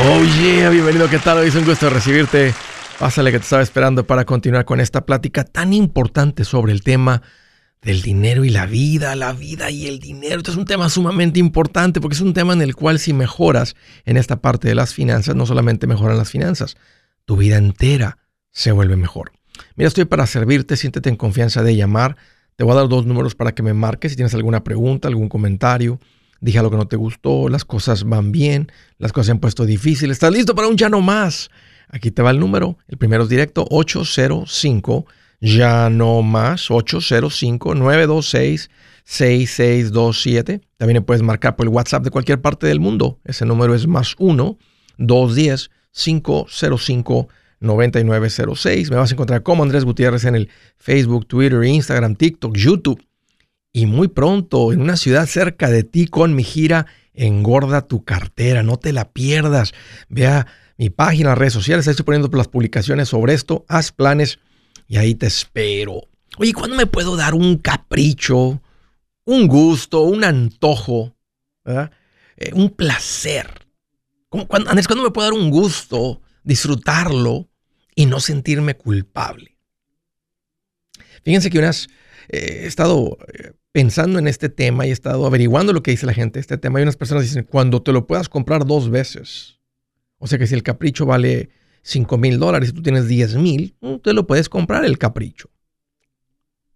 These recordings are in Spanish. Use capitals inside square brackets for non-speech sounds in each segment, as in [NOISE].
Oh yeah, bienvenido, ¿qué tal? Hoy es un gusto recibirte. Pásale que te estaba esperando para continuar con esta plática tan importante sobre el tema del dinero y la vida, la vida y el dinero. Este es un tema sumamente importante porque es un tema en el cual si mejoras en esta parte de las finanzas, no solamente mejoran las finanzas, tu vida entera se vuelve mejor. Mira, estoy para servirte, siéntete en confianza de llamar. Te voy a dar dos números para que me marques si tienes alguna pregunta, algún comentario dije lo que no te gustó, las cosas van bien, las cosas se han puesto difíciles, estás listo para un ya no más. Aquí te va el número, el primero es directo 805 ya no más 805 926 6627. También puedes marcar por el WhatsApp de cualquier parte del mundo. Ese número es más 1 210 505 9906. Me vas a encontrar como Andrés Gutiérrez en el Facebook, Twitter, Instagram, TikTok, YouTube y muy pronto en una ciudad cerca de ti con mi gira Engorda tu cartera, no te la pierdas. Vea mi página, redes sociales, estoy poniendo las publicaciones sobre esto, haz planes y ahí te espero. Oye, ¿cuándo me puedo dar un capricho, un gusto, un antojo, eh, un placer? ¿Cuándo, ¿cuándo me puedo dar un gusto, disfrutarlo y no sentirme culpable? Fíjense que unas, eh, he estado eh, pensando en este tema y he estado averiguando lo que dice la gente este tema. Hay unas personas que dicen, cuando te lo puedas comprar dos veces. O sea que si el capricho vale 5 mil dólares y tú tienes 10 mil, mm, te lo puedes comprar el capricho.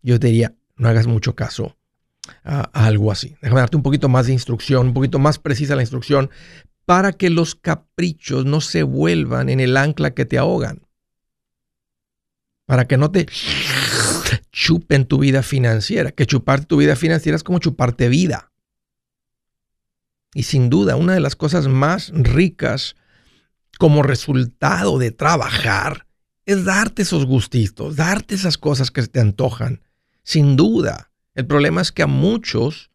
Yo te diría, no hagas mucho caso a, algo así. Déjame darte un poquito más de instrucción, un poquito más precisa la instrucción, para que los caprichos no se vuelvan en el ancla que te ahogan. Para que no te chupen tu vida financiera, que chuparte tu vida financiera es como chuparte vida. Y sin duda, una de las cosas más ricas como resultado de trabajar es darte esos gustitos, darte esas cosas que te antojan. Sin duda, el problema es que a muchos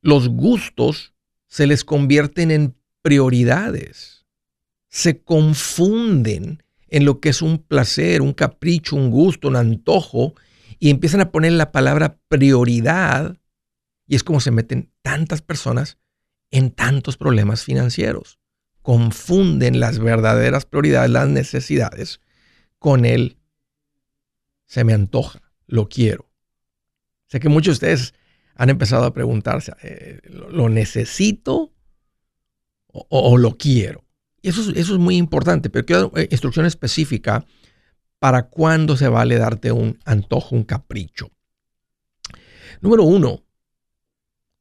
los gustos se les convierten en prioridades. Se confunden en lo que es un placer, un capricho, un gusto, un antojo y empiezan a poner la palabra prioridad y es como se meten tantas personas en tantos problemas financieros. Confunden las verdaderas prioridades, las necesidades, con el se me antoja, lo quiero. Sé que muchos de ustedes han empezado a preguntarse, eh, ¿lo necesito o, lo quiero? Y eso, eso es muy importante, pero quiero eh, instrucción específica para cuándo se vale darte un antojo, un capricho. Número uno,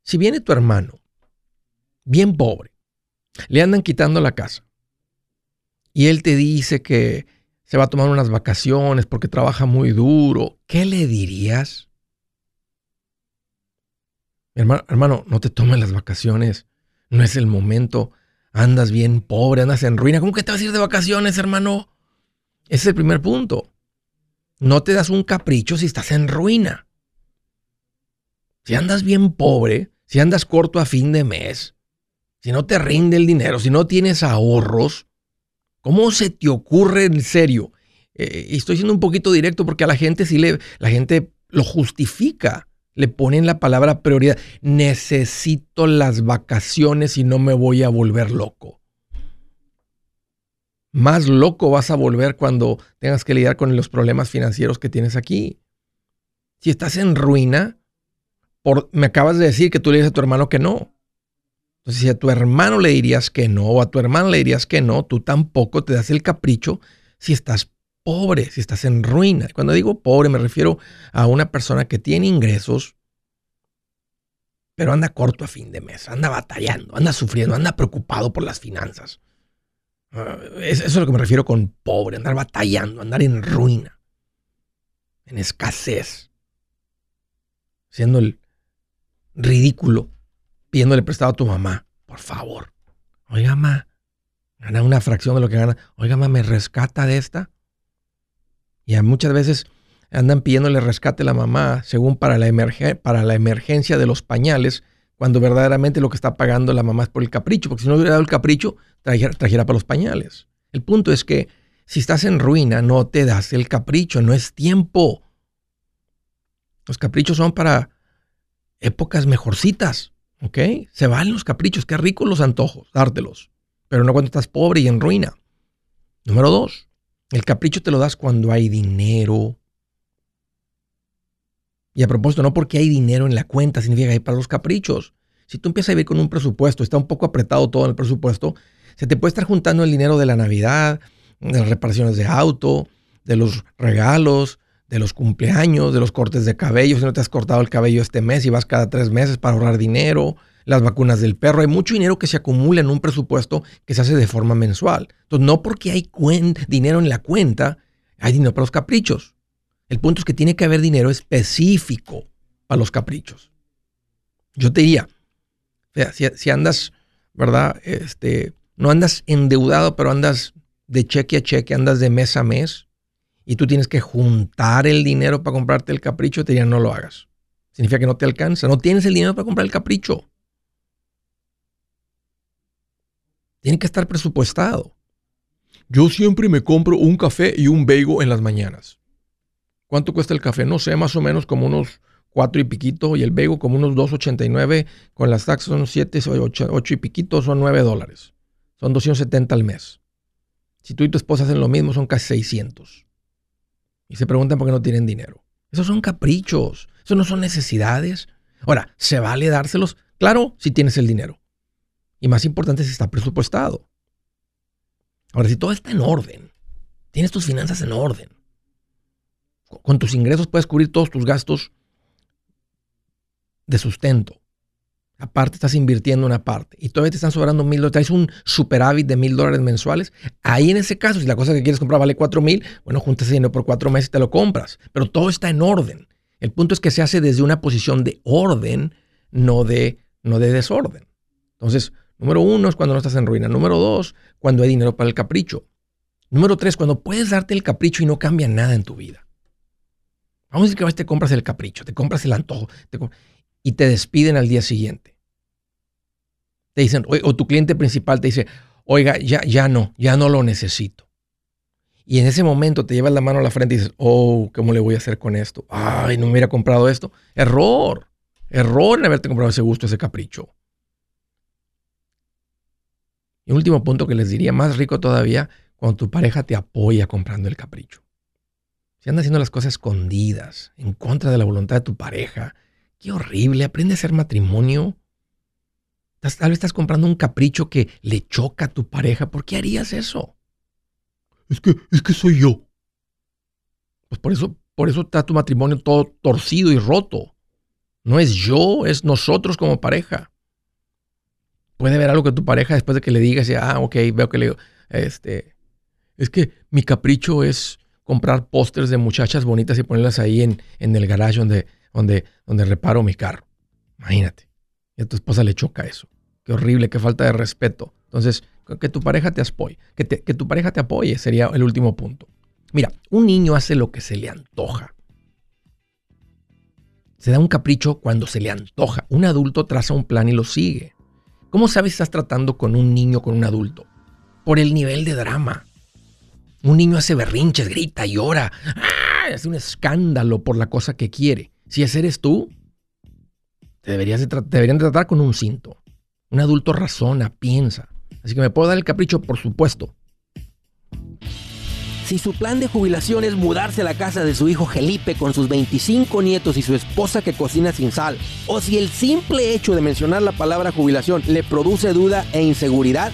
si viene tu hermano, bien pobre, le andan quitando la casa y él te dice que se va a tomar unas vacaciones porque trabaja muy duro, ¿qué le dirías? Hermano, hermano, no te tomes las vacaciones, no es el momento, andas bien pobre, andas en ruina, ¿cómo que te vas a ir de vacaciones, hermano? Ese es el primer punto. No te das un capricho si estás en ruina. Si andas bien pobre, si andas corto a fin de mes, si no te rinde el dinero, si no tienes ahorros, ¿cómo se te ocurre en serio? Eh, y estoy siendo un poquito directo porque a la gente sí le, la gente lo justifica. Le ponen la palabra prioridad. Necesito las vacaciones y no me voy a volver loco más loco vas a volver cuando tengas que lidiar con los problemas financieros que tienes aquí. Si estás en ruina, por, me acabas de decir que tú le dices a tu hermano que no. Entonces, si a tu hermano le dirías que no, o a tu hermano le dirías que no, tú tampoco te das el capricho si estás pobre, si estás en ruina. Cuando digo pobre, me refiero a una persona que tiene ingresos, pero anda corto a fin de mes, anda batallando, anda sufriendo, anda preocupado por las finanzas. Ah, eso es lo que me refiero con pobre, andar batallando, andar en ruina, en escasez, siendo el ridículo, pidiéndole prestado a tu mamá, por favor. Oiga, mamá, gana una fracción de lo que gana. Oiga, mamá, ¿me rescata de esta? Y muchas veces andan pidiéndole rescate a la mamá, según para la, para la emergencia de los pañales, cuando verdaderamente lo que está pagando la mamá es por el capricho, porque si no hubiera dado el capricho, trajera, para los pañales. El punto es que si estás en ruina, no te das el capricho, no es tiempo. Los caprichos son para épocas mejorcitas, ¿ok? Se valen los caprichos, qué ricos los antojos, dártelos. pero no cuando estás pobre y en ruina. Número dos, el capricho te lo das cuando hay dinero. Y a propósito, no porque hay dinero en la cuenta significa que hay para los caprichos. Si tú empiezas a vivir con un presupuesto, está un poco apretado todo en el presupuesto, se te puede estar juntando el dinero de la Navidad, de las reparaciones de auto, de los regalos, de los cumpleaños, de los cortes de cabello, si no te has cortado el cabello este mes y vas cada tres meses para ahorrar dinero, las vacunas del perro, hay mucho dinero que se acumula en un presupuesto que se hace de forma mensual. Entonces, no porque hay dinero en la cuenta, hay dinero para los caprichos. El punto es que tiene que haber dinero específico para los caprichos. Yo te diría, si, andas, ¿verdad? Este, no andas endeudado, pero andas de cheque a cheque, andas de mes a mes y tú tienes que juntar el dinero para comprarte el capricho, te diría no lo hagas. Significa que no te alcanza, no tienes el dinero para comprar el capricho. Tiene que estar presupuestado. Yo siempre me compro un café y un bagel en las mañanas. ¿Cuánto cuesta el café? No sé, más o menos como unos cuatro y piquito y el bagel como unos 2.89. Con las taxas son 7, 8, 8 y piquito, son 9 dólares. Son 270 al mes. Si tú y tu esposa hacen lo mismo, son casi 600. Y se preguntan por qué no tienen dinero. Esos son caprichos. Esos no son necesidades. Ahora, ¿se vale dárselos? Claro, si tienes el dinero. Y más importante, si está presupuestado. Ahora, si todo está en orden, tienes tus finanzas en orden, con tus ingresos puedes cubrir todos tus gastos de sustento. Aparte estás invirtiendo una parte y todavía te están sobrando mil dólares, traes un superávit de mil dólares mensuales. Ahí en ese caso, si la cosa que quieres comprar vale cuatro mil, bueno, juntas ese dinero por cuatro meses y te lo compras. Pero todo está en orden. El punto es que se hace desde una posición de orden, no de, no de desorden. Entonces, número uno es cuando no estás en ruina. Número dos, cuando hay dinero para el capricho. Número tres, cuando puedes darte el capricho y no cambia nada en tu vida. Vamos a decir que veces te compras el capricho, te compras el antojo y te despiden al día siguiente te dicen, o, tu cliente principal te dice, oiga, ya, ya no, ya no lo necesito. Y en ese momento te llevas la mano a la frente y dices, oh, ¿cómo le voy a hacer con esto? Ay, no me hubiera comprado esto. Error, error en haberte comprado ese gusto, ese capricho. Y último punto que les diría, más rico todavía, cuando tu pareja te apoya comprando el capricho. Si andas haciendo las cosas escondidas, en contra de la voluntad de tu pareja, qué horrible, aprende a hacer matrimonio Tal vez estás comprando un capricho que le choca a tu pareja. ¿Por qué harías eso? Es que, es que soy yo. Pues por eso, por eso está tu matrimonio todo torcido y roto. No es yo, es nosotros como pareja. Puede ver algo que tu pareja después de que le digas, ah, ok, veo que le digo, este, es que mi capricho es comprar pósters de muchachas bonitas y ponerlas ahí en, en el garage donde, donde, donde reparo mi carro. Imagínate. Y a tu esposa le choca eso. Qué horrible, qué falta de respeto. Entonces, que tu pareja te apoye, que, que tu pareja te apoye sería el último punto. Mira, un niño hace lo que se le antoja. Se da un capricho cuando se le antoja. Un adulto traza un plan y lo sigue. ¿Cómo sabes si estás tratando con un niño o con un adulto? Por el nivel de drama. Un niño hace berrinches, grita, llora, ¡ah! hace un escándalo por la cosa que quiere. Si ese eres tú, te, deberías deberían de tratar con un cinto. Un adulto razona, piensa. Así que me puedo dar el capricho, por supuesto. Si su plan de jubilación es mudarse a la casa de su hijo Felipe con sus 25 nietos y su esposa que cocina sin sal, o si el simple hecho de mencionar la palabra jubilación le produce duda e inseguridad,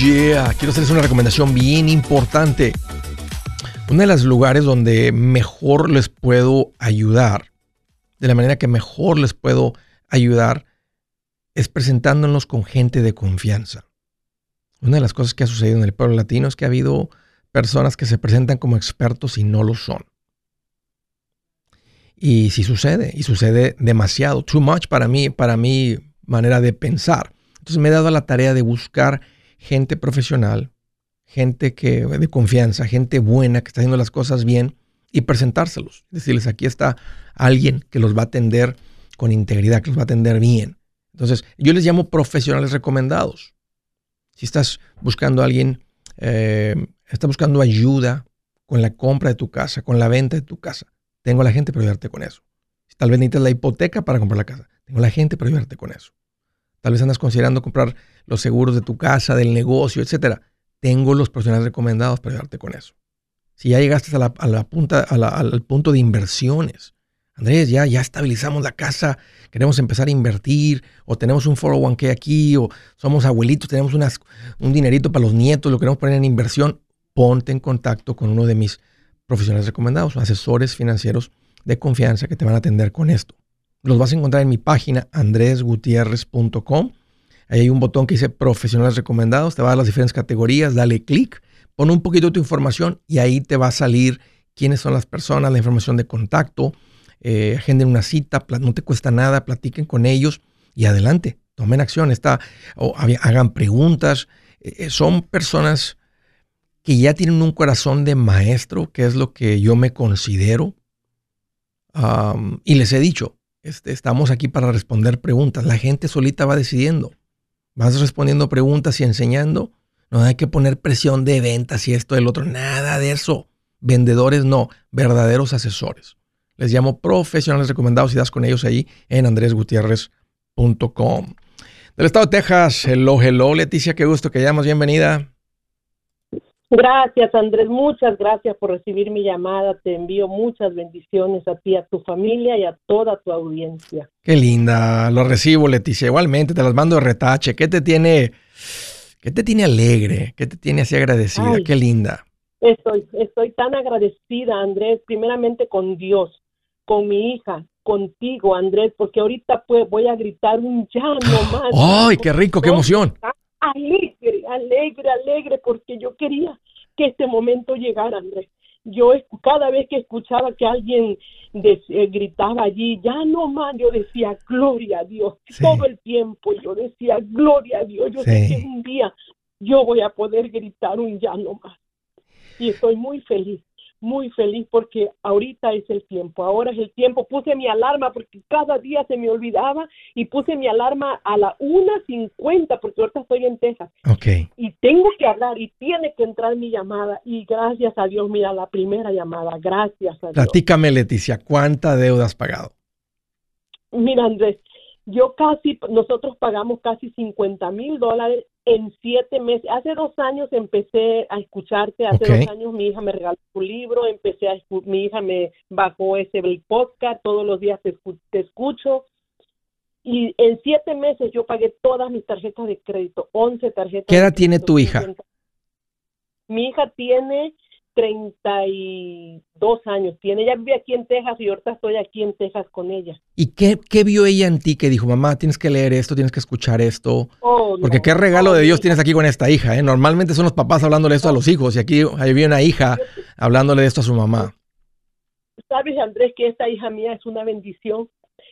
yeah, quiero hacerles una recomendación bien importante. Uno de los lugares donde mejor les puedo ayudar, de la manera que mejor les puedo ayudar, es presentándonos con gente de confianza. Una de las cosas que ha sucedido en el pueblo latino es que ha habido personas que se presentan como expertos y no lo son. Y sí sucede, y sucede demasiado, too much para mí, para mi manera de pensar. Entonces me he dado la tarea de buscar gente profesional, gente que, de confianza, gente buena que está haciendo las cosas bien y presentárselos. Decirles, aquí está alguien que los va a atender con integridad, que los va a atender bien. Entonces, yo les llamo profesionales recomendados. Si estás buscando alguien, eh, estás buscando ayuda con la compra de tu casa, con la venta de tu casa, tengo a la gente para ayudarte con eso. Tal vez necesitas la hipoteca para comprar la casa, tengo la gente para ayudarte con eso. Tal vez andas considerando comprar los seguros de tu casa, del negocio, etcétera. Tengo los profesionales recomendados para ayudarte con eso. Si ya llegaste a la, punta, al punto de inversiones, Andrés, ya, ya estabilizamos la casa, queremos empezar a invertir, o tenemos un 401k aquí, o somos abuelitos, tenemos un dinerito para los nietos, lo queremos poner en inversión, ponte en contacto con uno de mis profesionales recomendados, asesores financieros de confianza que te van a atender con esto. Los vas a encontrar en mi página andresgutierrez.com. Ahí hay un botón que dice profesionales recomendados. Te va a dar las diferentes categorías. Dale clic, pon un poquito de tu información y ahí te va a salir quiénes son las personas, la información de contacto. Eh, agenden una cita, no te cuesta nada, platiquen con ellos y adelante, tomen acción, está, o hagan preguntas. Eh, eh, son personas que ya tienen un corazón de maestro, que es lo que yo me considero. y les he dicho, este, estamos aquí para responder preguntas. La gente solita va decidiendo. Vas respondiendo preguntas y enseñando. No hay que poner presión de ventas y esto, el otro. Nada de eso. Vendedores no, verdaderos asesores. Les llamo profesionales recomendados y das con ellos ahí en andresgutierrez.com. Del estado de Texas, hello, hello, Leticia, qué gusto que llamas, bienvenida. Gracias, Andrés. Muchas gracias por recibir mi llamada. Te envío muchas bendiciones a ti, a tu familia y a toda tu audiencia. Qué linda. Lo recibo, Leticia. Igualmente, te las mando de retache. ¿Qué te tiene, qué te tiene alegre? ¿Qué te tiene así agradecida? Qué linda. Estoy, estoy tan agradecida, Andrés, primeramente con Dios, con mi hija, contigo, Andrés, porque ahorita pues, voy a gritar un llano [GASPS] más. ¡Ay, qué rico, qué emoción! Alegre, alegre, alegre, porque yo quería que este momento llegara, Andrés. Yo cada vez que escuchaba que alguien eh, gritaba allí, ya no más, yo decía, gloria a Dios, todo el tiempo yo decía, gloria a Dios, yo sé que un día yo voy a poder gritar un ya no más. Y estoy muy feliz muy feliz porque ahorita es el tiempo, ahora es el tiempo. Puse mi alarma porque cada día se me olvidaba y puse mi alarma a la 1.50 porque ahorita estoy en Texas. Okay. Y tengo que hablar y tiene que entrar mi llamada y gracias a Dios, mira, la primera llamada, gracias a Dios. Platícame, Leticia, ¿cuánta deuda has pagado? Mira, Andrés, yo casi, nosotros pagamos casi 50 mil dólares en siete meses, hace dos años empecé a escucharte, hace dos años mi hija me regaló tu libro, empecé a mi hija me bajó ese podcast, todos los días te, escucho y en siete meses yo pagué todas mis tarjetas de crédito, once tarjetas. ¿Qué edad tiene tu hija? Mi hija tiene 32 años tiene. Ella vive aquí en Texas y ahorita estoy aquí en Texas con ella. ¿Y qué, qué vio ella en ti que dijo, mamá, tienes que leer esto, tienes que escuchar esto? Oh, Porque qué regalo de Dios tienes aquí con esta hija. ¿eh? Normalmente son los papás hablándole esto a los hijos y aquí había una hija hablándole de esto a su mamá. Sabes, Andrés, que esta hija mía es una bendición.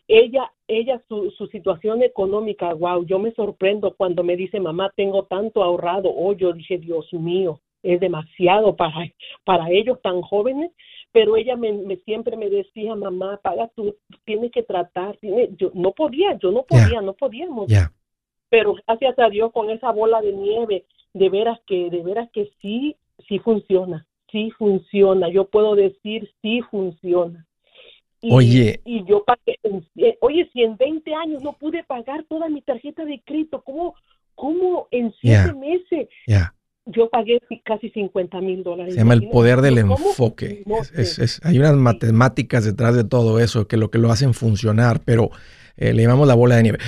Ella, ella, su, su situación económica, wow, yo me sorprendo cuando me dice, mamá, tengo tanto ahorrado. Oh, yo dije, Dios mío, es demasiado para, para ellos tan jóvenes, pero ella me, siempre me decía, mamá, paga tú, tienes que tratar, tiene, yo no podía, yo no podía, no podíamos. Pero gracias a Dios con esa bola de nieve, de veras que, de veras que sí, sí funciona, sí funciona, yo puedo decir sí funciona. oye. Y yo pagué, oye, si en 20 años no pude pagar toda mi tarjeta de crédito, ¿cómo, cómo en 7 meses? Yo pagué casi 50 mil dólares. Se llama el poder del enfoque. hay unas matemáticas detrás de todo eso que lo que lo hacen funcionar, pero eh, le llamamos la bola de nieve.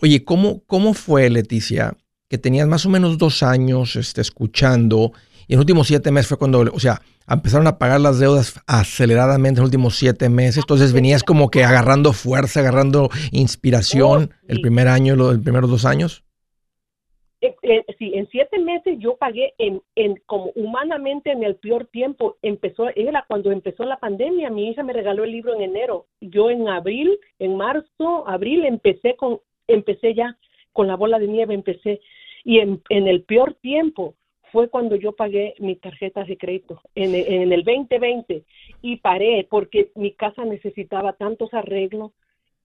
Oye, ¿cómo, ¿cómo fue, Leticia, que tenías más o menos dos años este, escuchando y en los últimos siete meses fue cuando, o sea, empezaron a pagar las deudas aceleradamente en los últimos siete meses, entonces venías como que agarrando fuerza, agarrando inspiración oh, el primer año, los primeros dos años? Eh, sí, en siete meses yo pagué en, en como humanamente en el peor tiempo. Empezó, era cuando empezó la pandemia, mi hija me regaló el libro en enero. Yo en abril, en marzo, abril empecé con, empecé ya con la bola de nieve, empecé. Y en, en el peor tiempo fue cuando yo pagué mis tarjetas de crédito en, en el 2020 y paré porque mi casa necesitaba tantos arreglos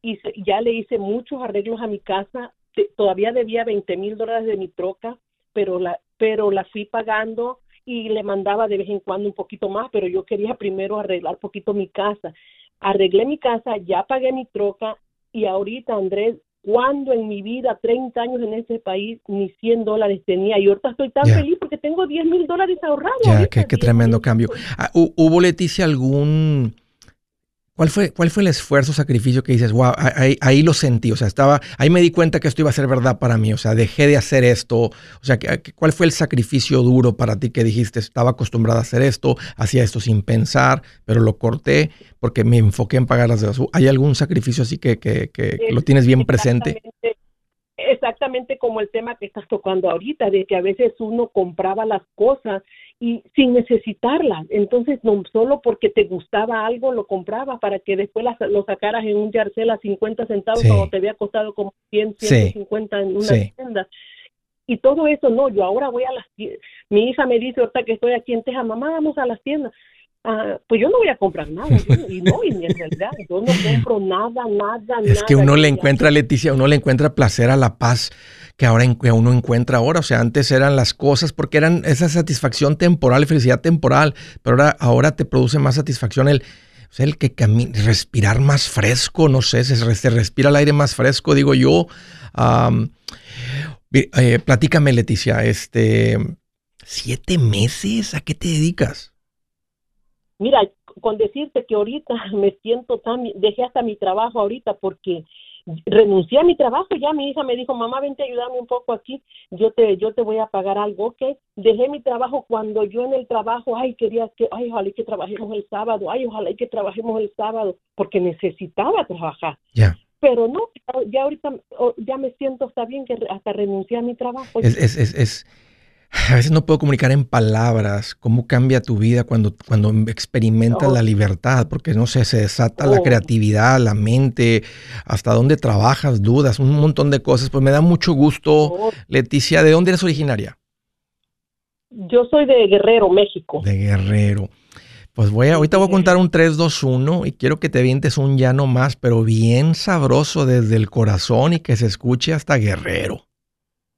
y ya le hice muchos arreglos a mi casa todavía debía 20 mil dólares de mi troca, pero la, pero la fui pagando y le mandaba de vez en cuando un poquito más, pero yo quería primero arreglar un poquito mi casa. Arreglé mi casa, ya pagué mi troca y ahorita, Andrés, cuando en mi vida, 30 años en ese país, ni 100 dólares tenía. Y ahorita estoy tan feliz porque tengo 10 mil dólares ahorrados. Ya, qué, tremendo cambio. Ah, ¿Hubo, Leticia, algún ¿Cuál fue, ¿Cuál fue el esfuerzo, sacrificio que dices, wow, ahí, lo sentí? O sea, estaba, ahí me di cuenta que esto iba a ser verdad para mí. O sea, dejé de hacer esto. O sea, ¿cuál fue el sacrificio duro para ti que dijiste, estaba acostumbrada a hacer esto, hacía esto sin pensar, pero lo corté porque me enfoqué en pagar las deudas? ¿Hay algún sacrificio así que, que, que lo tienes bien presente? Exactamente como el tema que estás tocando ahorita, de que a veces uno compraba las cosas y sin necesitarla. Entonces, no solo porque te gustaba algo, lo compraba para que después lo sacaras en un yarcel a 50 centavos cuando te había costado como 100, 150 en una tienda. Y todo eso, no, yo ahora voy a las Mi hija me dice ahorita que estoy aquí en Texas, mamá, vamos a las tiendas. Ah, pues yo no voy a comprar nada. y no, y en realidad yo no compro nada, nada, [LAUGHS] Es que uno le encuentra, Leticia, uno le encuentra placer a la paz que ahora uno encuentra ahora. O sea, antes eran las cosas porque eran esa satisfacción temporal, felicidad temporal, pero ahora, ahora te produce más satisfacción el, el que respirar más fresco, no sé, se, respira el aire más fresco, digo yo. Eh, platícame, Leticia, este, siete meses, ¿a qué te dedicas? Mira, con decirte que ahorita [LAUGHS] me siento tan, dejé hasta mi trabajo ahorita porque renuncié a mi trabajo, ya mi hija me dijo, mamá, vente a ayudarme un poco aquí, yo te, yo te voy a pagar algo, ok, dejé mi trabajo cuando yo en el trabajo, ay, quería que, ay, ojalá que trabajemos el sábado, ay, ojalá que trabajemos el sábado, porque necesitaba trabajar. Ya. Pero no, ya ahorita, ya me siento, está bien que hasta renuncié a mi trabajo. Es, es, es, es a veces no puedo comunicar en palabras cómo cambia tu vida cuando, cuando experimentas la libertad, porque no sé, se desata la creatividad, la mente, hasta dónde trabajas, dudas, un montón de cosas. Pues me da mucho gusto, oh. Leticia, ¿de dónde eres originaria? Yo soy de Guerrero, México. De Guerrero. Pues voy a, ahorita voy a contar un 3, 2, 1 y quiero que te vientes un llano más, pero bien sabroso desde el corazón y que se escuche hasta Guerrero.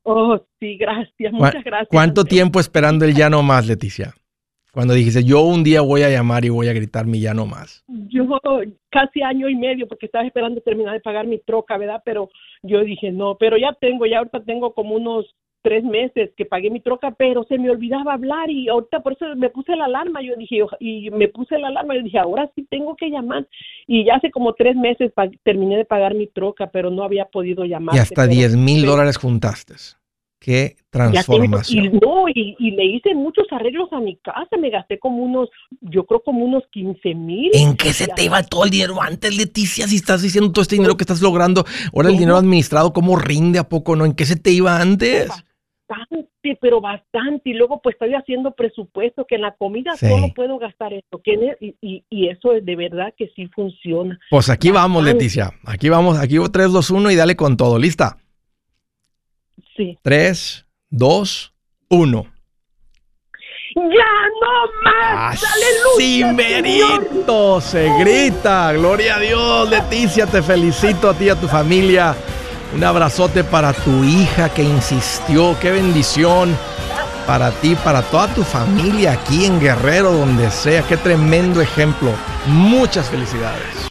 Oh, sí, gracias, muchas gracias. ¿Cuánto tiempo esperando el ya no más, Leticia? Cuando dijiste, yo un día voy a llamar y voy a gritar mi ya no más. Yo casi año y medio porque estaba esperando terminar de pagar mi troca, ¿verdad? Pero yo dije, no, pero ya tengo, ya ahorita tengo como unos tres meses que pagué mi troca, pero se me olvidaba hablar y ahorita por eso me puse la alarma. Yo dije, y me puse la alarma. Yo dije, ahora sí tengo que llamar. Y ya hace como tres meses terminé de pagar mi troca, pero no había podido llamar. Y hasta 10 mil dólares juntaste. Qué transformación. y, no, y, le hice muchos arreglos a mi casa, me gasté como unos, yo creo como unos 15 mil. ¿En qué se te iba todo el dinero antes, Leticia? Si estás diciendo todo este dinero que estás logrando, ahora el dinero administrado, ¿cómo rinde a poco, no? ¿En qué se te iba antes? Bastante, pero bastante. Y luego pues estoy haciendo presupuesto, que en la comida solo puedo gastar esto. Y, y, y, eso es de verdad que sí funciona. Pues aquí vamos, Leticia. Aquí vamos, aquí 3, 2, 1 y dale con todo. ¿Lista? Sí. 3, 2, 1. ¡Ya no más! ¡Así merito! Se grita. Gloria a Dios, Leticia. Te felicito a ti y a tu familia. Un abrazote para tu hija que insistió. ¡Qué bendición! Para ti, para toda tu familia aquí en Guerrero, donde sea. ¡Qué tremendo ejemplo! Muchas felicidades.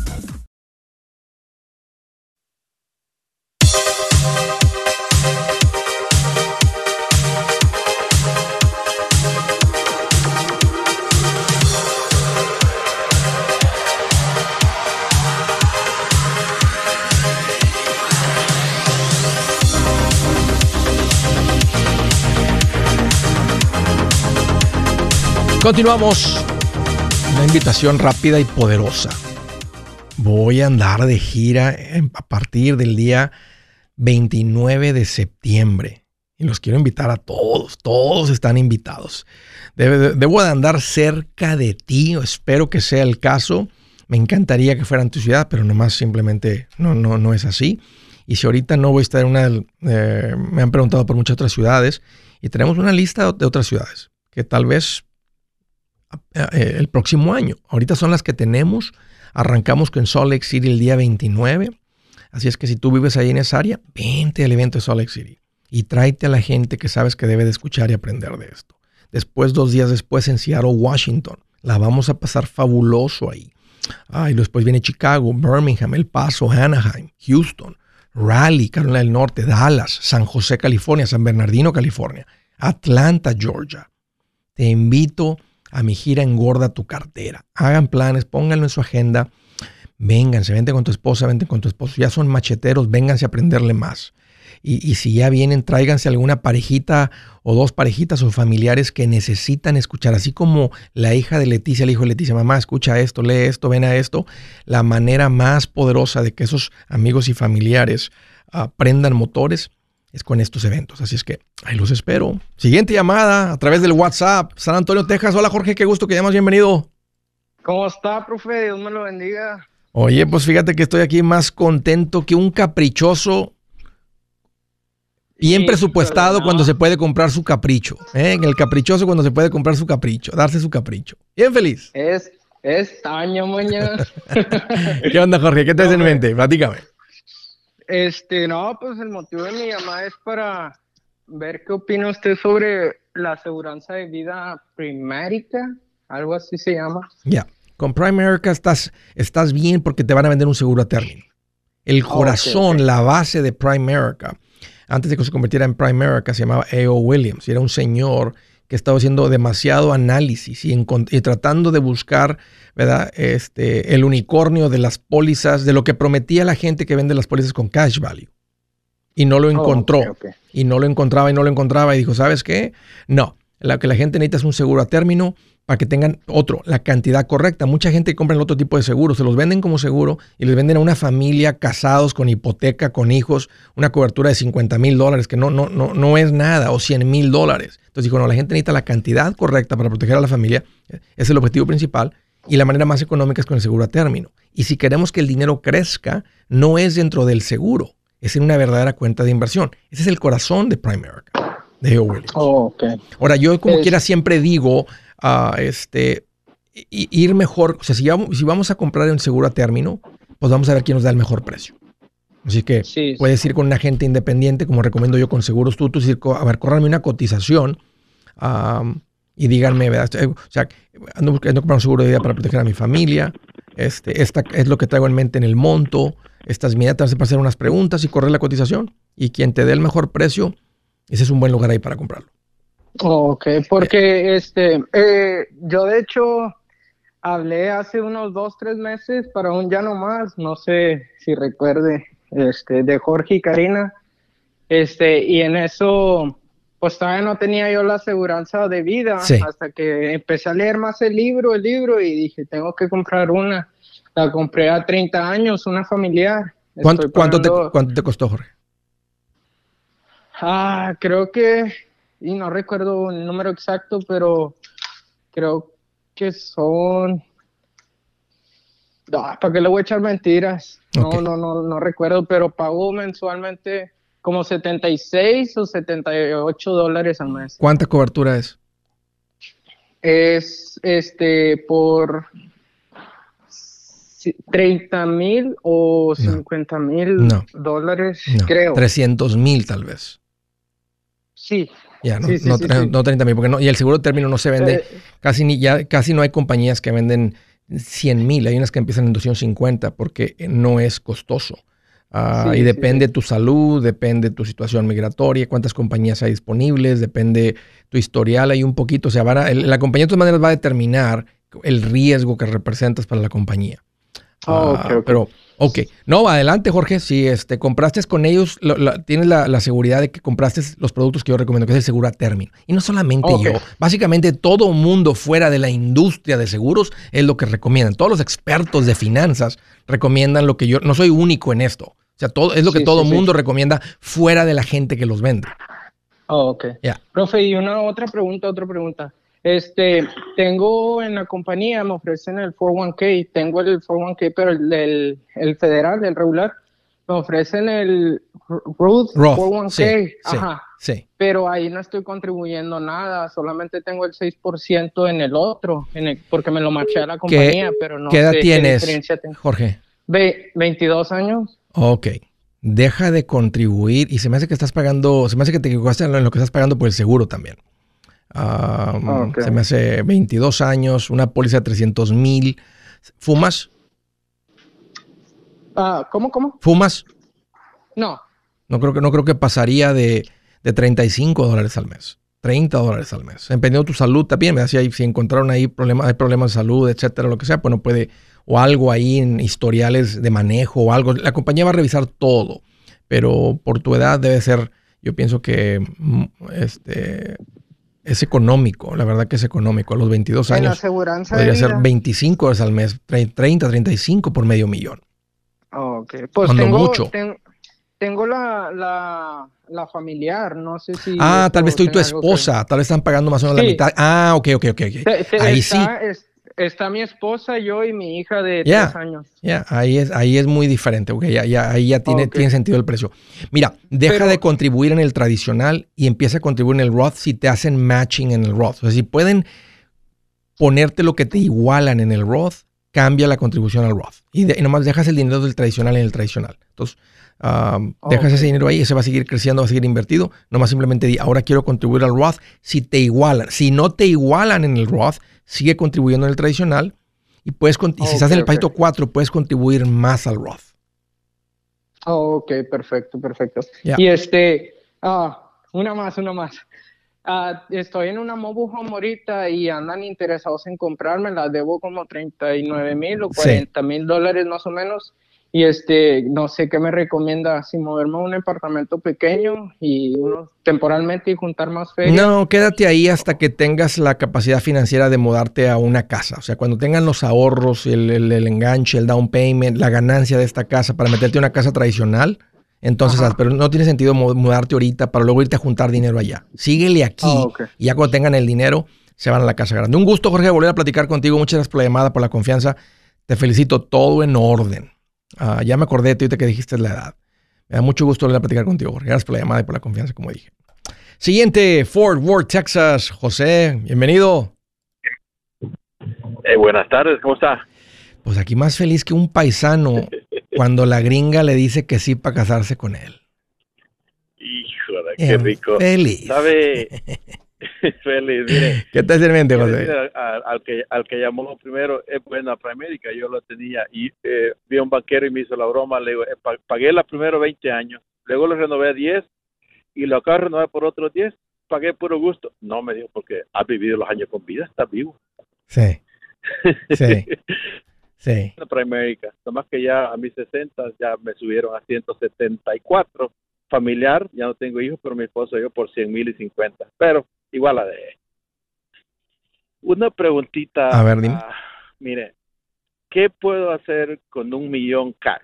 Continuamos. Una invitación rápida y poderosa. Voy a andar de gira a partir del día 29 de septiembre. Y los quiero invitar a todos. Todos están invitados. Debo de andar cerca de ti. Espero que sea el caso. Me encantaría que fuera en tu ciudad, pero nomás simplemente no, no, no es así. Y si ahorita no voy a estar en una... Eh, me han preguntado por muchas otras ciudades. Y tenemos una lista de otras ciudades que tal vez el próximo año. Ahorita son las que tenemos. Arrancamos con Salt Lake City el día 29. Así es que si tú vives ahí en esa área, vente al evento de Salt Lake City y tráete a la gente que sabes que debe de escuchar y aprender de esto. Después, dos días después, en Seattle, Washington. La vamos a pasar fabuloso ahí. Ah, y después viene Chicago, Birmingham, El Paso, Anaheim, Houston, Raleigh, Carolina del Norte, Dallas, San José, California, San Bernardino, California, Atlanta, Georgia. Te invito a mi gira engorda tu cartera. Hagan planes, pónganlo en su agenda. Vénganse, vente con tu esposa, vente con tu esposo. Ya son macheteros, vénganse a aprenderle más. Y, si ya vienen, tráiganse alguna parejita o dos parejitas o familiares que necesitan escuchar, así como la hija de Leticia, el hijo de Leticia, mamá, escucha esto, lee esto, ven a esto. La manera más poderosa de que esos amigos y familiares aprendan motores es con estos eventos. Así es que ahí los espero. Siguiente llamada a través del WhatsApp. San Antonio, Texas. Hola Jorge, qué gusto que llamas. Bienvenido. ¿Cómo está, profe? Dios me lo bendiga. Oye, pues fíjate que estoy aquí más contento que un caprichoso bien presupuestado cuando se puede comprar su capricho. ¿eh? El caprichoso cuando se puede comprar su capricho, darse su capricho. Bien feliz. Es, es taño, mañana. [LAUGHS] ¿Qué onda, Jorge? ¿Qué te hace en mente? Platícame. Este, no, pues el motivo de mi llamada es para ver qué opina usted sobre la aseguranza de vida Primerica, algo así se llama. Ya, con Primerica estás, estás bien porque te van a vender un seguro a término. El corazón, la base de Primerica, antes de que se convirtiera en Primerica, se llamaba A.O. Williams y era un señor que estaba haciendo demasiado análisis y, tratando de buscar, ¿verdad? Este, el unicornio de las pólizas, de lo que prometía la gente que vende las pólizas con cash value. Y no lo oh, encontró. Y no lo encontraba y no lo encontraba y dijo, ¿sabes qué? No, Lo que la gente necesita es un seguro a término para que tengan otro, la cantidad correcta. Mucha gente compra el otro tipo de seguro, se los venden como seguro y les venden a una familia casados con hipoteca, con hijos, una cobertura de 50 mil dólares, que no, no, no, no es nada, o 100 mil dólares. Entonces dijo, no, la gente necesita la cantidad correcta para proteger a la familia, es el objetivo principal, y la manera más económica es con el seguro a término. Y si queremos que el dinero crezca, no es dentro del seguro, es en una verdadera cuenta de inversión. Ese es el corazón de Primerica de Williams. Oh, Ahora, yo como quiera siempre digo, uh, este, ir mejor, o sea, si, vamos, si vamos a comprar un seguro a término, pues vamos a ver quién nos da el mejor precio. Así que puedes ir con un agente independiente, como recomiendo yo con Seguros tú decir, a ver, córranme una cotización y díganme, ¿verdad? o sea, ando buscando comprar un seguro de vida para proteger a mi familia, este, esta es lo que traigo en mente en el monto, estas medidas te hacer unas preguntas y correr la cotización. Y quien te dé el mejor precio, ese es un buen lugar ahí para comprarlo. Ok, porque este, eh, yo de hecho hablé hace unos dos, tres meses para un ya no más, no sé si recuerde, este, de Jorge y Karina, este, y en eso, pues todavía no tenía yo la aseguranza de vida, hasta que empecé a leer más el libro, el libro, y dije, tengo que comprar una. La compré a 30 años, una familiar. ¿Cuánto, ¿cuánto, te, ¿Cuánto te costó, Jorge? Ah, creo que, y no recuerdo el número exacto, pero creo que son... ¿Para qué le voy a echar mentiras? No, no, no, no recuerdo, pero pago mensualmente como 76 o 78 dólares al mes. ¿Cuánta cobertura es? Es este por 30 mil o 50 mil dólares, creo. 300 mil tal vez. Sí. Ya, no, no, 30 mil, porque no, y el seguro de término no se vende, eh, casi ni, ya casi no hay compañías que venden 100 mil, hay unas que empiezan en 250 porque no es costoso. Ah, y depende tu salud, depende tu situación migratoria, cuántas compañías hay disponibles, depende tu historial, hay un poquito, o sea, la compañía de todas maneras va a determinar el riesgo que representas para la compañía. Oh, pero Ok, no, adelante Jorge, si este, compraste con ellos, tienes la, seguridad de que compraste los productos que yo recomiendo, que es el seguro a término. Y no solamente yo, básicamente todo mundo fuera de la industria de seguros es lo que recomiendan. Todos los expertos de finanzas recomiendan lo que yo, no soy único en esto. O sea, todo, es lo que todo mundo recomienda fuera de la gente que los vende. Oh, ok. Profe, y una otra pregunta, otra pregunta. Este, tengo en la compañía, me ofrecen el 401k, tengo el 401k, pero el, el, federal, el regular, me ofrecen el Roth, 401k, ajá. Sí. Pero ahí no estoy contribuyendo nada, solamente tengo el 6% en el otro, en el, porque me lo marché a la compañía, pero no ¿Qué edad tienes, Jorge? 22 años. Ok. Deja de contribuir y se me hace que estás pagando, se me hace que te equivocaste en lo que estás pagando por el seguro también. Ah, se me hace 22 años, una póliza de 300 mil. ¿Fumas? Ah, ¿Cómo, cómo? ¿Fumas? No. No creo que, no creo que pasaría de, de 35 dólares al mes. 30 dólares al mes. Dependiendo de tu salud también, me decía, si encontraron ahí problemas, hay problemas de salud, etcétera, lo que sea, pues no puede, o algo ahí en historiales de manejo o algo. La compañía va a revisar todo, pero por tu edad debe ser, yo pienso que mm, este, es económico, la verdad que es económico. A los 22 años podría ser 25 horas al mes, 30, 35 por medio millón. Ok, pues tengo, mucho. tengo la, la, familiar, no sé si... Ah, tal vez tú y tu esposa, tal vez están pagando más o menos la mitad. Ah, ok, ok, ok. Ahí sí está mi esposa, yo y mi hija de tres años. Ya, ahí, es, ahí es muy diferente, okay, ya, ya, ahí ya tiene, tiene sentido el precio. Mira, deja de contribuir en el tradicional y empieza a contribuir en el Roth si te hacen matching en el Roth. O sea, si pueden ponerte lo que te igualan en el Roth, cambia la contribución al Roth. Y, nomás dejas el dinero del tradicional en el tradicional. Entonces, dejas ese dinero ahí, y ese va a seguir creciendo, va a seguir invertido. Nomás simplemente di, ahora quiero contribuir al Roth si te igualan. Si no te igualan en el Roth, sigue contribuyendo en el tradicional y puedes y si estás en el pasito 4 puedes contribuir más al Roth. Oh, ok, perfecto, perfecto. Y este, ah, una más, una más. Ah, estoy en una mobile home ahorita y andan interesados en comprarme, la debo como 39 mil o 40 mil dólares más o menos. Y este, no sé qué me recomienda, si moverme a un apartamento pequeño y uno temporalmente y juntar más fe. No, quédate ahí hasta que tengas la capacidad financiera de mudarte a una casa. O sea, cuando tengan los ahorros, el, el, enganche, el down payment, la ganancia de esta casa para meterte a una casa tradicional, entonces, pero no tiene sentido mudarte ahorita para luego irte a juntar dinero allá. Síguele aquí ah, y ya cuando tengan el dinero se van a la casa grande. Un gusto, Jorge, volver a platicar contigo. Muchas gracias por la llamada, por la confianza. Te felicito, todo en orden. Ah, ya me acordé de ti que dijiste la edad. Me da mucho gusto volver a platicar contigo, Jorge. Gracias por la llamada y por la confianza, como dije. Siguiente, Fort Worth, Texas. José, bienvenido. Eh, buenas tardes, ¿cómo está? Pues aquí más feliz que un paisano [LAUGHS] cuando la gringa le dice que sí para casarse con él. Híjole, qué rico. Feliz. ¿Sabe? [LAUGHS] [LAUGHS] Feliz, mire. ¿Qué te sirve, José? Al, que, al que llamó primero, es buena para América, yo lo tenía. Y eh, vi a un banquero y me hizo la broma, le digo, eh, pagué la primero 20 años, luego lo renové a 10 y lo acabo de renovar por otros 10, pagué puro gusto. No, me dijo, porque has vivido los años con vida, estás vivo. Sí. [LAUGHS] Sí. sí. Para América, nomás que ya a mis 60 ya me subieron a 174 familiar, ya no tengo hijos, pero mi esposo yo por 100 mil y 50. Pero igual a de... Una preguntita. A ver, dime. Ah, mire, ¿qué puedo hacer con un millón cash?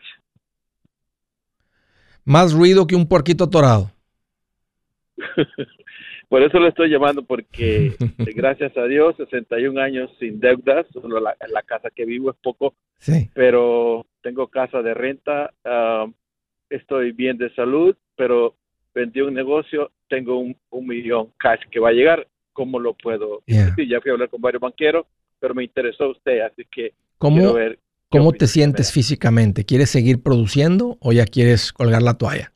Más ruido que un puerquito atorado. [LAUGHS] Por eso le estoy llamando, porque [LAUGHS] gracias a Dios, 61 años sin deudas, solo la, la casa que vivo es poco, sí. pero tengo casa de renta, ah, estoy bien de salud, pero vendí un negocio, tengo un, millón cash que va a llegar, ¿cómo lo puedo? ya fui a hablar con varios banqueros, pero me interesó usted, así que ¿Cómo, ver ¿cómo te sientes físicamente? ¿Quieres seguir produciendo o ya quieres colgar la toalla?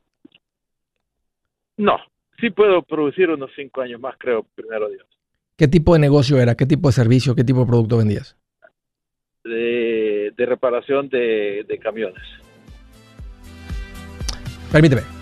No, sí puedo producir unos cinco años más, creo, primero Dios. ¿Qué tipo de negocio era? ¿Qué tipo de servicio? ¿Qué tipo de producto vendías? De, reparación de, de camiones. Permíteme.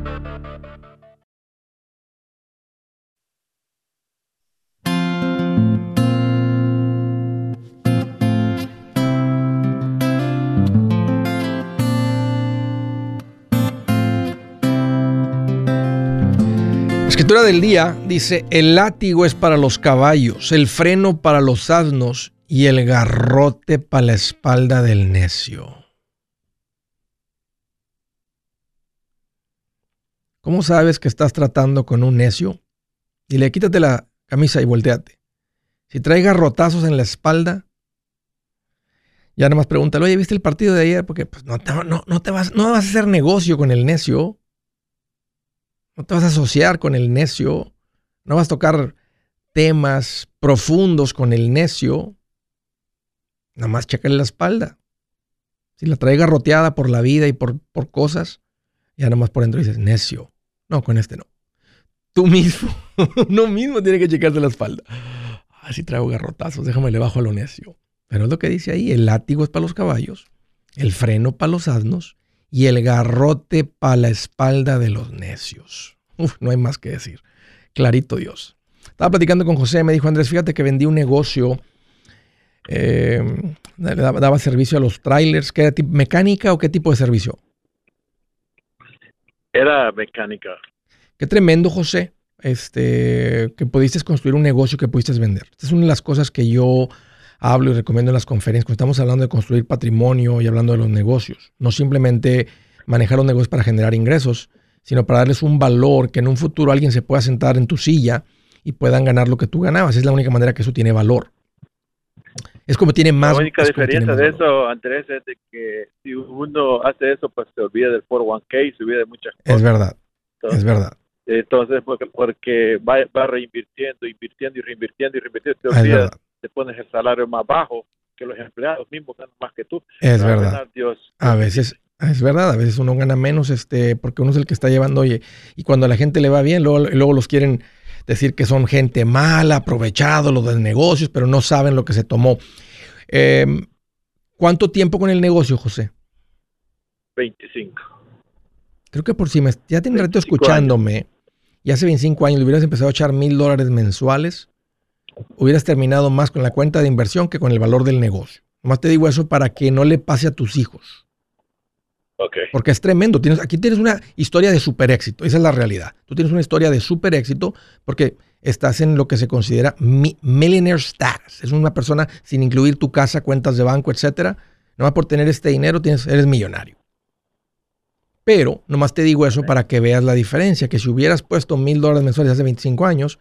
Escritura del día dice, el látigo es para los caballos, el freno para los asnos y el garrote para la espalda del necio. ¿Cómo sabes que estás tratando con un necio? Dile, quítate la camisa y volteate. Si trae garrotazos en la espalda, ya nada más pregúntale, oye, ¿viste el partido de ayer? Porque pues, no, no, no, te vas, no vas a hacer negocio con el necio. No te vas a asociar con el necio. No vas a tocar temas profundos con el necio. Nada más chécale la espalda. Si la trae garroteada por la vida y por, por cosas, ya nada más por dentro dices, necio. No, con este no. Tú mismo, [LAUGHS] uno mismo tiene que checarse la espalda. Así traigo garrotazos, déjame le bajo a lo necio. Pero es lo que dice ahí, el látigo es para los caballos, el freno para los asnos y el garrote para la espalda de los necios. Uf, no hay más que decir. Clarito Dios. Estaba platicando con José, me dijo Andrés, fíjate que vendí un negocio, eh, daba, servicio a los trailers, ¿qué era mecánica o qué tipo de servicio? Era mecánica. Qué tremendo, José, este, que pudiste construir un negocio que pudiste vender. Esta es una de las cosas que yo hablo y recomiendo en las conferencias cuando estamos hablando de construir patrimonio y hablando de los negocios. No simplemente manejar los negocios para generar ingresos, sino para darles un valor que en un futuro alguien se pueda sentar en tu silla y puedan ganar lo que tú ganabas. Es la única manera que eso tiene valor. Es como tiene más. La única diferencia de eso, Andrés, es de que si uno hace eso, pues se olvida del 401k, se olvida de muchas cosas. Es verdad. es verdad. Entonces, porque, porque va, va, reinvirtiendo, invirtiendo y reinvirtiendo y reinvirtiendo, te, olvidas, te pones el salario más bajo que los empleados mismos ganan más que tú. Es verdad. a veces, es verdad, a veces uno gana menos este, porque uno es el que está llevando, oye, y cuando a la gente le va bien, luego, luego los quieren decir que son gente mala, aprovechado los del negocios, pero no saben lo que se tomó. Em, ¿Cuánto tiempo con el negocio, José? 25. Creo que por si me, ya tienes rato escuchándome y hace 25 años le hubieras empezado a echar mil dólares mensuales, hubieras terminado más con la cuenta de inversión que con el valor del negocio. Más te digo eso para que no le pase a tus hijos. Porque es tremendo. Tienes, aquí tienes una historia de super éxito. Esa es la realidad. Tú tienes una historia de super éxito porque estás en lo que se considera millionaire status. Es una persona sin incluir tu casa, cuentas de banco, etcétera. Nomás por tener este dinero tienes, eres millonario. Pero nomás te digo eso para que veas la diferencia. Que si hubieras puesto mil dólares mensuales hace 25 años,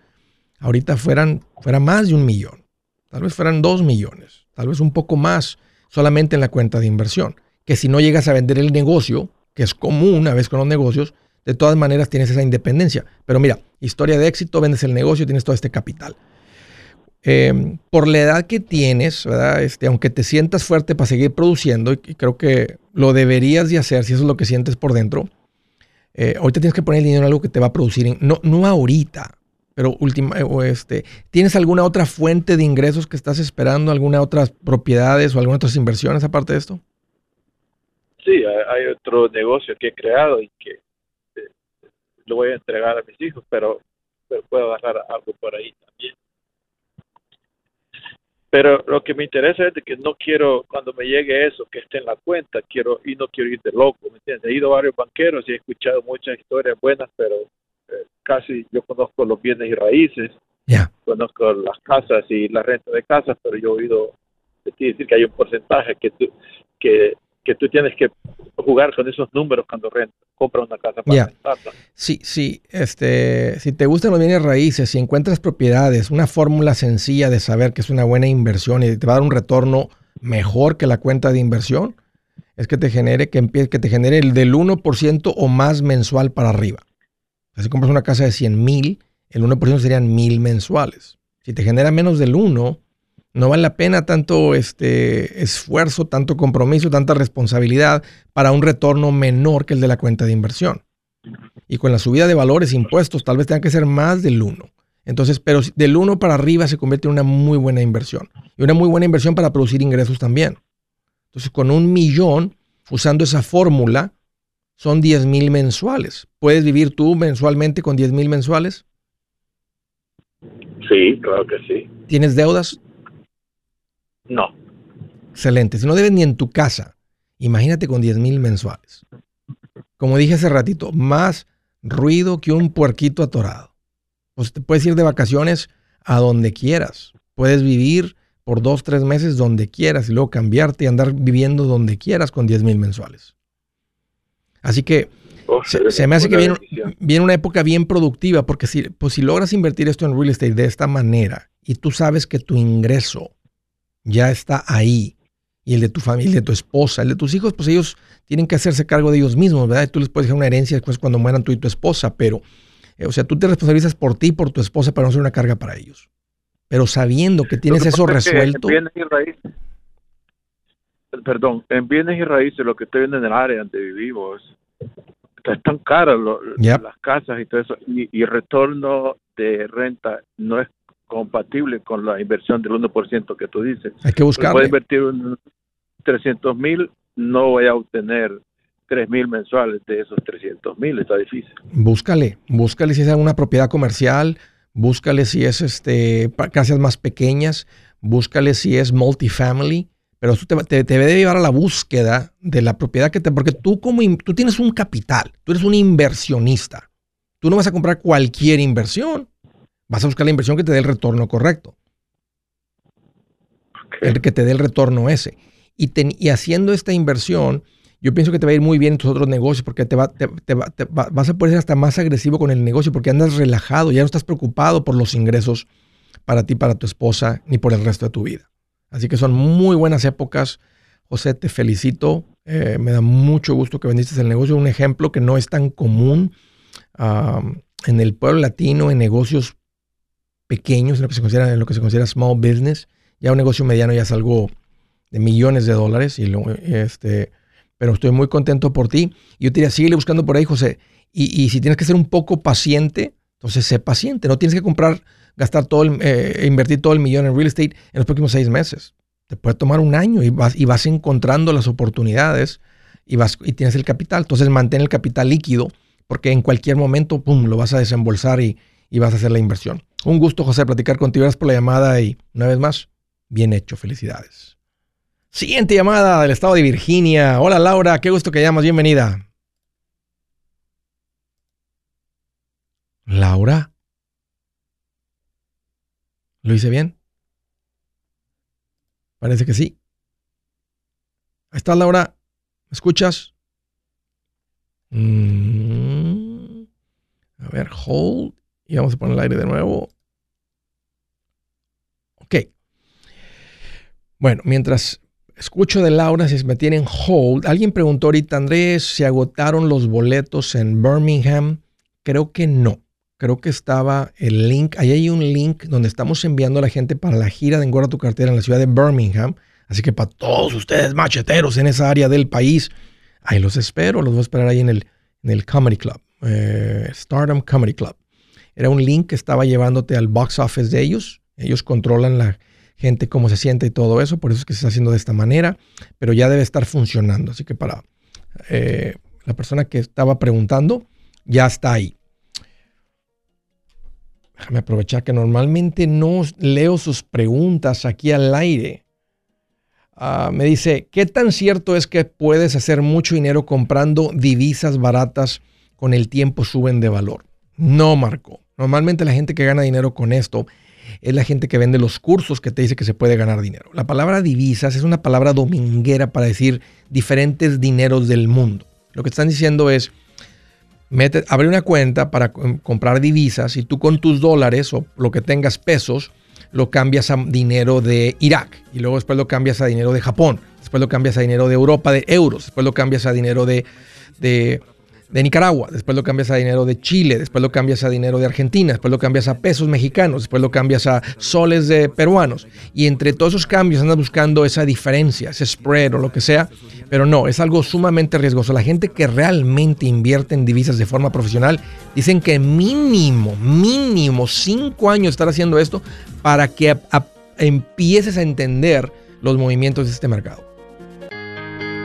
ahorita fueran, fuera más de un millón. Tal vez fueran dos millones. Tal vez un poco más solamente en la cuenta de inversión que si no llegas a vender el negocio, que es común a veces con los negocios, de todas maneras tienes esa independencia. Pero mira, historia de éxito, vendes el negocio, tienes todo este capital. Em, por la edad que tienes, ¿verdad? Este, aunque te sientas fuerte para seguir produciendo, y creo que lo deberías de hacer si eso es lo que sientes por dentro, eh, ahorita tienes que poner el dinero en algo que te va a producir, no, no ahorita, pero última, este, ¿tienes alguna otra fuente de ingresos que estás esperando, alguna otras propiedades o alguna otras inversiones aparte de esto? sí, hay otro negocio que he creado y que eh, lo voy a entregar a mis hijos, pero, puedo agarrar algo por ahí también. Pero lo que me interesa es que no quiero, cuando me llegue eso, que esté en la cuenta, quiero y no quiero ir de loco, ¿me entiendes? He ido a varios banqueros y he escuchado muchas historias buenas, pero eh, casi yo conozco los bienes y raíces, conozco las casas y la renta de casas, pero yo he oído decir que hay un porcentaje que, que que tú tienes que jugar con esos números cuando renta, compras una casa para rentarla. Sí, sí, este, si te gustan los bienes raíces, si encuentras propiedades, una fórmula sencilla de saber que es una buena inversión y te va a dar un retorno mejor que la cuenta de inversión, es que te genere, que, que te genere el del 1% o más mensual para arriba. Si compras una casa de 100 mil, el 1% serían mil mensuales. Si te genera menos del 1, no vale la pena tanto este esfuerzo, tanto compromiso, tanta responsabilidad para un retorno menor que el de la cuenta de inversión. Y con la subida de valores, impuestos, tal vez tenga que ser más del 1. Entonces, pero del 1 para arriba se convierte en una muy buena inversión. Y una muy buena inversión para producir ingresos también. Entonces, con un millón, usando esa fórmula, son 10 mil mensuales. ¿Puedes vivir tú mensualmente con 10 mil mensuales? Sí, claro que sí. ¿Tienes deudas? No. Excelente. Si no debes ni en tu casa, imagínate con 10 mil mensuales. Como dije hace ratito, más ruido que un puerquito atorado. Pues te puedes ir de vacaciones a donde quieras. Puedes vivir por dos, tres meses donde quieras y luego cambiarte y andar viviendo donde quieras con 10 mil mensuales. Así que oh, se, me hace que viene, viene, una época bien productiva porque si, pues si logras invertir esto en real estate de esta manera y tú sabes que tu ingreso ya está ahí. Y el de tu familia, el de tu esposa, el de tus hijos, pues ellos tienen que hacerse cargo de ellos mismos, ¿verdad? tú les puedes dejar una herencia después cuando mueran tú y tu esposa, pero, eh, o sea, tú te responsabilizas por ti y por tu esposa para no ser una carga para ellos. Pero sabiendo que tienes eso resuelto. Y raíces, perdón, en bienes y raíces, lo que estoy viendo en el área donde vivimos, están caras las casas y todo eso, y, y el retorno de renta no es compatible con la inversión del 1% que tú dices. Hay que buscar. Voy a invertir 300 mil, no voy a obtener 3 mil mensuales de esos 300 mil, está difícil. Búscale, búscale si es una propiedad comercial, búscale si es este casas más pequeñas, búscale si es multifamily, pero tú te, te, debe llevar a la búsqueda de la propiedad que te, porque tú como tú tienes un capital, tú eres un inversionista. Tú no vas a comprar cualquier inversión. Vas a buscar la inversión que te dé el retorno correcto. El que te dé el retorno ese. Y, y haciendo esta inversión, Yo pienso que te va a ir muy bien en tus otros negocios porque te, va, te, vas a poder ser hasta más agresivo con el negocio porque andas relajado, ya no estás preocupado por los ingresos para ti, para tu esposa, ni por el resto de tu vida. Así que son muy buenas épocas. José, te felicito. Eh, me da mucho gusto que vendiste el negocio. Un ejemplo que no es tan común en el pueblo latino, en negocios pequeños, en lo que se considera, lo small business. Ya un negocio mediano ya es algo de millones de dólares. Y este, pero estoy muy contento por ti. Y yo te diría, sigue buscando por ahí, José. Y, si tienes que ser un poco paciente, entonces sé paciente. No tienes que comprar, gastar todo, el, eh, invertir todo el millón en real estate en los próximos seis meses. Te puede tomar un año y vas, y vas encontrando las oportunidades y, vas, y tienes el capital. Entonces mantén el capital líquido porque en cualquier momento, pum, lo vas a desembolsar y, y vas a hacer la inversión. Un gusto, José, platicar contigo. Gracias por la llamada y una vez más, bien hecho. Felicidades. Siguiente llamada del estado de Virginia. Hola Laura, qué gusto que llamas, bienvenida. Laura. ¿Lo hice bien? Parece que sí. Ahí está Laura. ¿Me escuchas? Mm. A ver, hold. Y vamos a poner el aire de nuevo. Ok. Bueno, mientras Escucho de Laura si me tienen hold. Alguien preguntó ahorita, Andrés, ¿se agotaron los boletos en Birmingham? Creo que no. Creo que estaba el link. Ahí hay un link donde estamos enviando a la gente para la gira de Engorda tu cartera en la ciudad de Birmingham. Así que para todos ustedes macheteros en esa área del país, ahí los espero. Los voy a esperar ahí en el, Comedy Club, eh, Stardom Comedy Club. Era un link que estaba llevándote al box office de ellos. Ellos controlan la gente cómo se siente y todo eso, por eso es que se está haciendo de esta manera, pero ya debe estar funcionando. Así que para eh, la persona que estaba preguntando, ya está ahí. Déjame aprovechar que normalmente no leo sus preguntas aquí al aire. Ah, me dice, ¿qué tan cierto es que puedes hacer mucho dinero comprando divisas baratas con el tiempo suben de valor? No, Marco. Normalmente la gente que gana dinero con esto es la gente que vende los cursos que te dice que se puede ganar dinero. La palabra divisas es una palabra dominguera para decir diferentes dineros del mundo. Lo que están diciendo es, abre una cuenta para comprar divisas y tú con tus dólares o lo que tengas pesos, lo cambias a dinero de Irak y luego después lo cambias a dinero de Japón, después lo cambias a dinero de Europa, de euros, después lo cambias a dinero de, de de Nicaragua, después lo cambias a dinero de Chile, después lo cambias a dinero de Argentina, después lo cambias a pesos mexicanos, después lo cambias a soles de peruanos. Y entre todos esos cambios andas buscando esa diferencia, ese spread o lo que sea, pero no, es algo sumamente riesgoso. La gente que realmente invierte en divisas de forma profesional dicen que mínimo, mínimo cinco años estar haciendo esto para que empieces a entender los movimientos de este mercado.